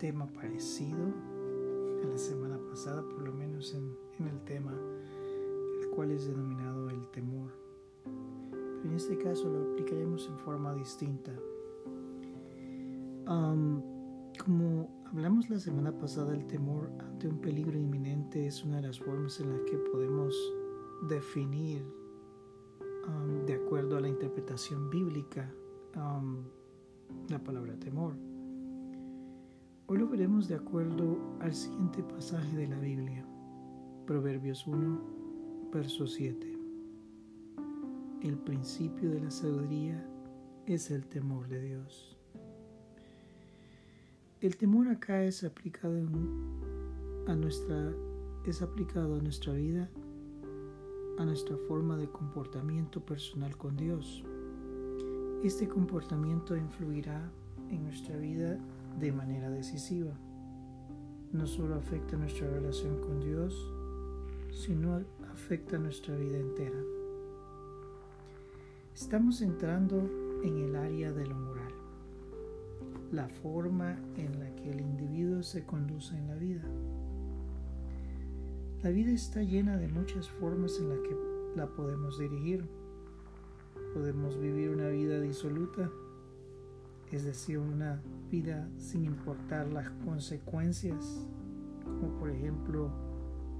tema parecido a la semana pasada, por lo menos en, el tema, el cual es denominado el temor. Pero en este caso lo aplicaremos en forma distinta. como hablamos la semana pasada, el temor ante un peligro inminente es una de las formas en las que podemos definir, de acuerdo a la interpretación bíblica, la palabra temor. Hoy lo veremos de acuerdo al siguiente pasaje de la Biblia, Proverbios 1, verso 7. El principio de la sabiduría es el temor de Dios. El temor acá es aplicado a nuestra es aplicado a nuestra vida, a nuestra forma de comportamiento personal con Dios. Este comportamiento influirá en nuestra vida de manera decisiva. No solo afecta nuestra relación con Dios, sino afecta nuestra vida entera. Estamos entrando en el área de lo moral, la forma en la que el individuo se conduce en la vida. La vida está llena de muchas formas en las que la podemos dirigir Podemos vivir una vida disoluta, es decir, una vida sin importar las consecuencias, como por ejemplo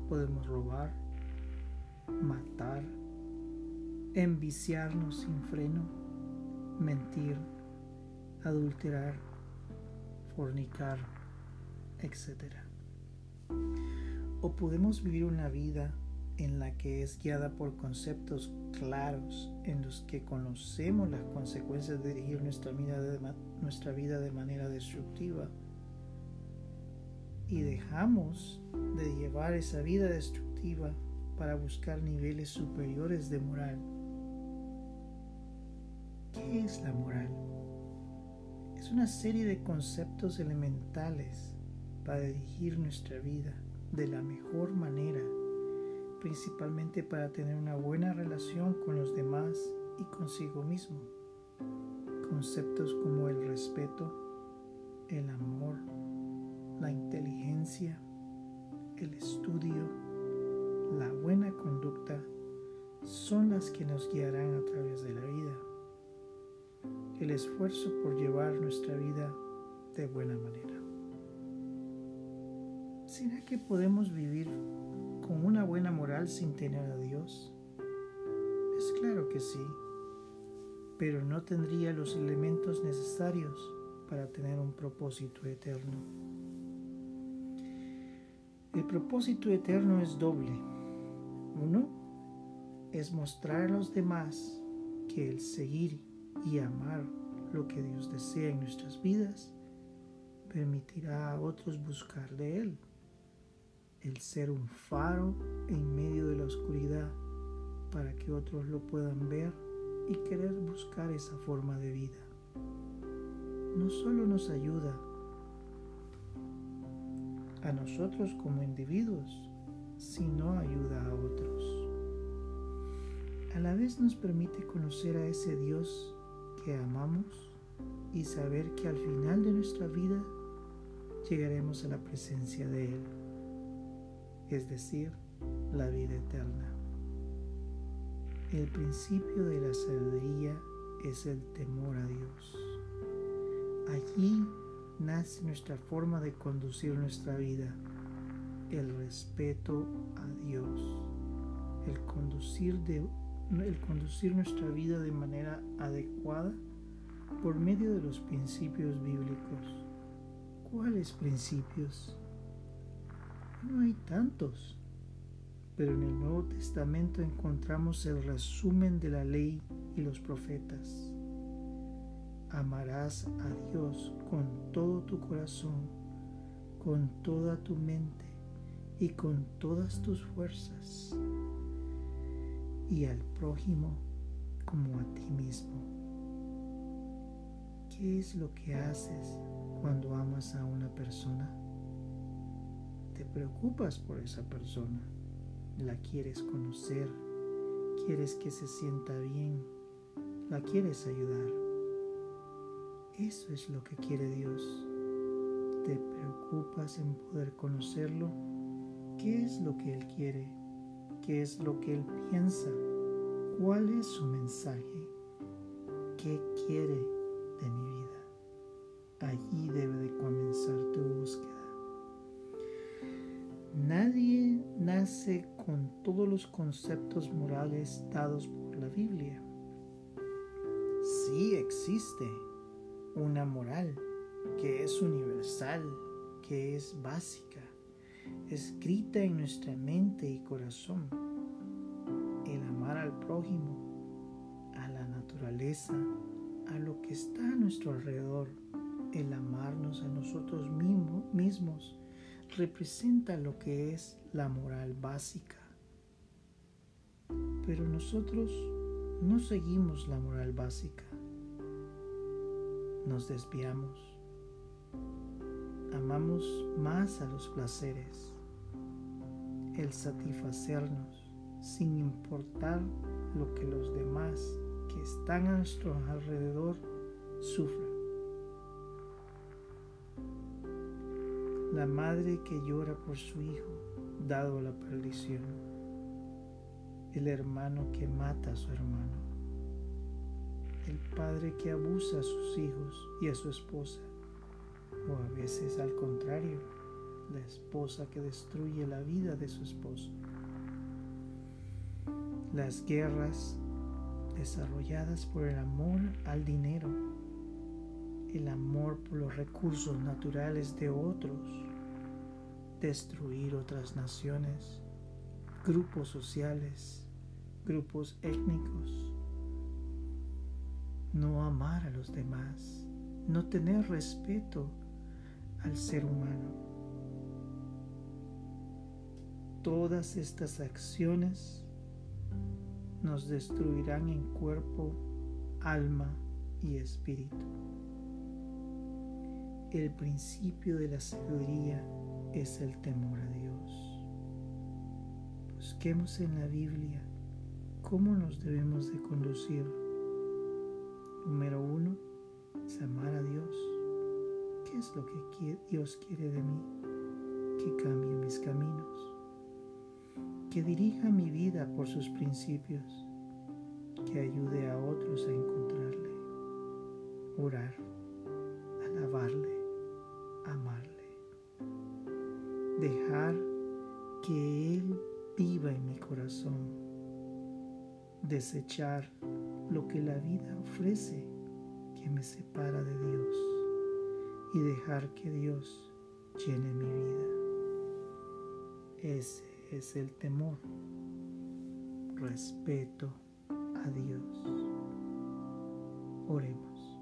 podemos robar, matar, enviciarnos sin freno, mentir, adulterar, fornicar, etc. O podemos vivir una vida en la que es guiada por conceptos claros en los que conocemos las consecuencias de dirigir nuestra vida de, nuestra vida de manera destructiva y dejamos de llevar esa vida destructiva para buscar niveles superiores de moral. ¿Qué es la moral? Es una serie de conceptos elementales para dirigir nuestra vida de la mejor manera principalmente para tener una buena relación con los demás y consigo mismo. Conceptos como el respeto, el amor, la inteligencia, el estudio, la buena conducta son las que nos guiarán a través de la vida. El esfuerzo por llevar nuestra vida de buena manera. ¿Será que podemos vivir con una buena moral sin tener a Dios? Es claro que sí, pero no tendría los elementos necesarios para tener un propósito eterno. El propósito eterno es doble. Uno es mostrar a los demás que el seguir y amar lo que Dios desea en nuestras vidas permitirá a otros buscar de Él el ser un faro en medio de la oscuridad para que otros lo puedan ver y querer buscar esa forma de vida. No solo nos ayuda a nosotros como individuos, sino ayuda a otros. A la vez nos permite conocer a ese Dios que amamos y saber que al final de nuestra vida llegaremos a la presencia de Él es decir, la vida eterna. El principio de la sabiduría es el temor a Dios. Allí nace nuestra forma de conducir nuestra vida, el respeto a Dios, el conducir, nuestra vida de manera adecuada por medio de los principios bíblicos. ¿Cuáles principios? No hay tantos, pero en el Nuevo Testamento encontramos el resumen de la ley y los profetas. Amarás a Dios con todo tu corazón, con toda tu mente y con todas tus fuerzas, y al prójimo como a ti mismo. ¿Qué es lo que haces cuando amas a una persona? Te preocupas por esa persona, la quieres conocer, quieres que se sienta bien, la quieres ayudar. Eso es lo que quiere Dios. Te preocupas en poder conocerlo, ¿qué es lo que Él quiere? ¿Qué es lo que Él piensa? ¿Cuál es su mensaje? ¿Qué quiere de mi vida? Allí debe de comenzar tu búsqueda. Nadie nace con todos los conceptos morales dados por la Biblia. Sí existe una moral que es universal, que es básica, escrita en nuestra mente y corazón. El amar al prójimo, a la naturaleza, a lo que está a nuestro alrededor, el amarnos a nosotros mismos representa lo que es la moral básica. Pero nosotros no seguimos la moral básica. Nos desviamos. Amamos más a los placeres, el satisfacernos sin importar lo que los demás que están a nuestro alrededor sufran. La madre que llora por su hijo dado la perdición, el hermano que mata a su hermano, el padre que abusa a sus hijos y a su esposa, o a veces al contrario, la esposa que destruye la vida de su esposo. Las guerras desarrolladas por el amor al dinero el amor por los recursos naturales de otros, destruir otras naciones, grupos sociales, grupos étnicos, no amar a los demás, no tener respeto al ser humano. Todas estas acciones nos destruirán en cuerpo, alma y espíritu el principio de la sabiduría es el temor a Dios. Busquemos en la Biblia cómo nos debemos de conducir. Número uno es amar a Dios. ¿Qué es lo que Dios quiere de mí? Que cambie mis caminos. Que dirija mi vida por sus principios. Que ayude a otros a encontrarle. Orar. Que Él viva en mi corazón, desechar lo que la vida ofrece que me separa de Dios y dejar que Dios llene mi vida. Ese es el temor, respeto a Dios. Oremos.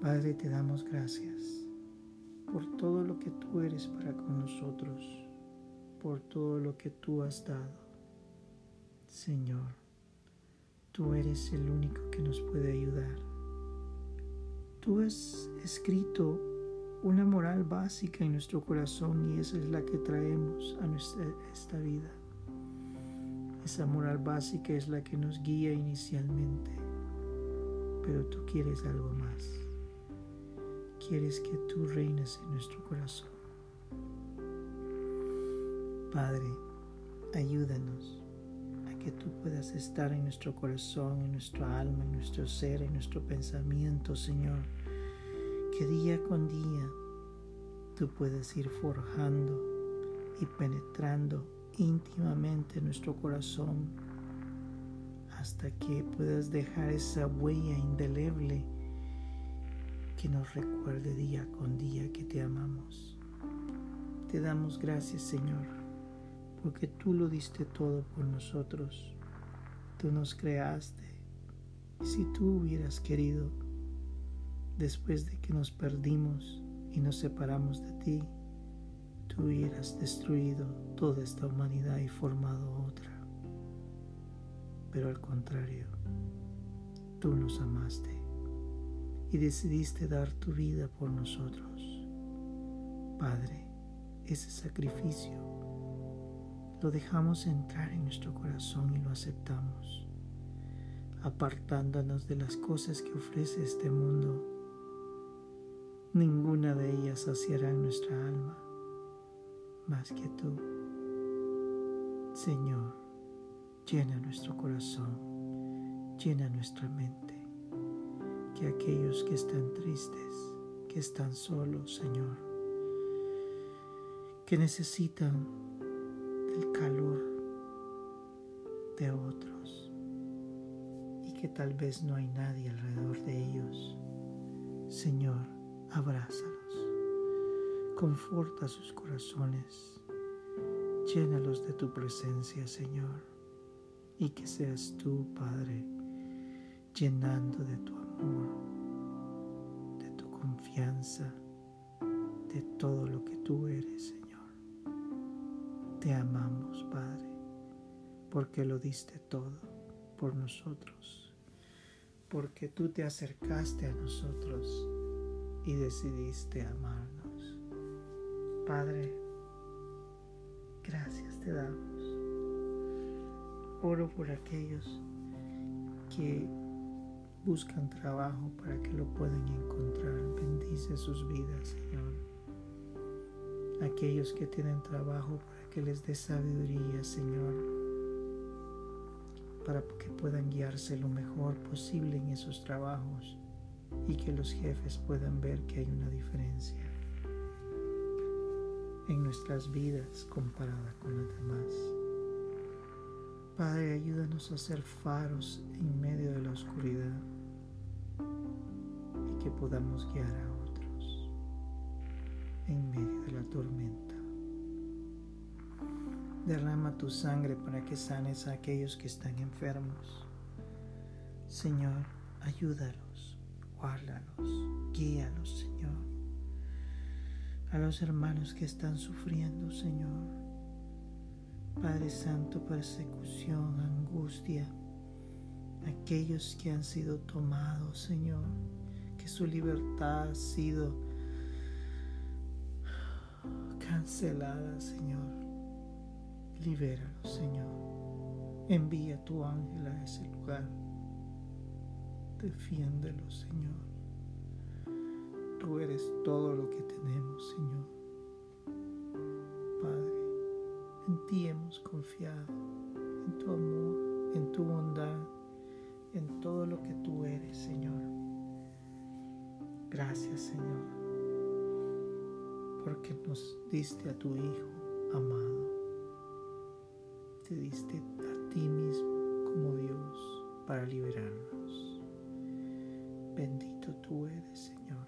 Padre, te damos gracias por todo lo que tú eres para con nosotros, por todo lo que tú has dado. Señor, tú eres el único que nos puede ayudar. Tú has escrito una moral básica en nuestro corazón y esa es la que traemos a nuestra, esta vida. Esa moral básica es la que nos guía inicialmente, pero tú quieres algo más quieres que tú reines en nuestro corazón. Padre, ayúdanos a que tú puedas estar en nuestro corazón, en nuestra alma, en nuestro ser, en nuestro pensamiento, Señor. Que día con día tú puedas ir forjando y penetrando íntimamente nuestro corazón hasta que puedas dejar esa huella indeleble que nos recuerde día con día que te amamos. Te damos gracias, Señor, porque tú lo diste todo por nosotros. Tú nos creaste. Y si tú hubieras querido, después de que nos perdimos y nos separamos de ti, tú hubieras destruido toda esta humanidad y formado otra. Pero al contrario, tú nos amaste y decidiste dar tu vida por nosotros. Padre, ese sacrificio lo dejamos entrar en nuestro corazón y lo aceptamos, apartándonos de las cosas que ofrece este mundo. Ninguna de ellas saciará nuestra alma más que tú. Señor, llena nuestro corazón, llena nuestra mente, que aquellos que están tristes, que están solos, Señor, que necesitan del calor de otros y que tal vez no hay nadie alrededor de ellos, Señor, abrázalos, conforta sus corazones, llénalos de tu presencia, Señor, y que seas tú, Padre, llenando de tu amor, de tu confianza, de todo lo que tú eres, Señor. Te amamos, Padre, porque lo diste todo por nosotros, porque tú te acercaste a nosotros y decidiste amarnos. Padre, gracias te damos. Oro por aquellos que buscan trabajo para que lo puedan encontrar. Bendice sus vidas, Señor. Aquellos que tienen trabajo para que les dé sabiduría, Señor, para que puedan guiarse lo mejor posible en esos trabajos y que los jefes puedan ver que hay una diferencia en nuestras vidas comparada con las demás. Padre, ayúdanos a ser faros en medio de la oscuridad y que podamos guiar a otros en medio de la tormenta. Derrama tu sangre para que sanes a aquellos que están enfermos. Señor, ayúdalos guárdalos, guíalos, Señor. A los hermanos que están sufriendo, Señor. Padre Santo, persecución, angustia. Aquellos que han sido tomados, Señor. Que su libertad ha sido cancelada, Señor. Libéralos, Señor. Envía tu ángel a ese lugar Defiéndelo, Señor. Tú eres todo lo que tenemos, Señor. Padre, en ti hemos confiado, en tu amor, en tu bondad, en todo lo que tú eres, Señor. Gracias, Señor, porque nos diste a tu Hijo amado. Te diste a ti mismo como Dios para liberarnos. Bendito tú eres, Señor.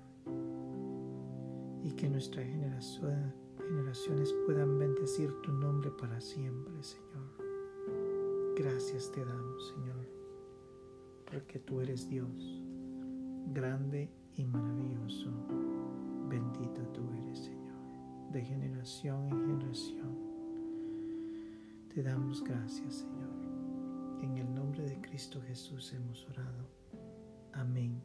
Y que nuestras generaciones puedan bendecir tu nombre para siempre, Señor. Gracias te damos, Señor, porque tú eres Dios, grande y maravilloso. Bendito tú eres, Señor, de generación en generación. Te damos gracias, Señor. En el nombre de Cristo Jesús hemos orado. Amén.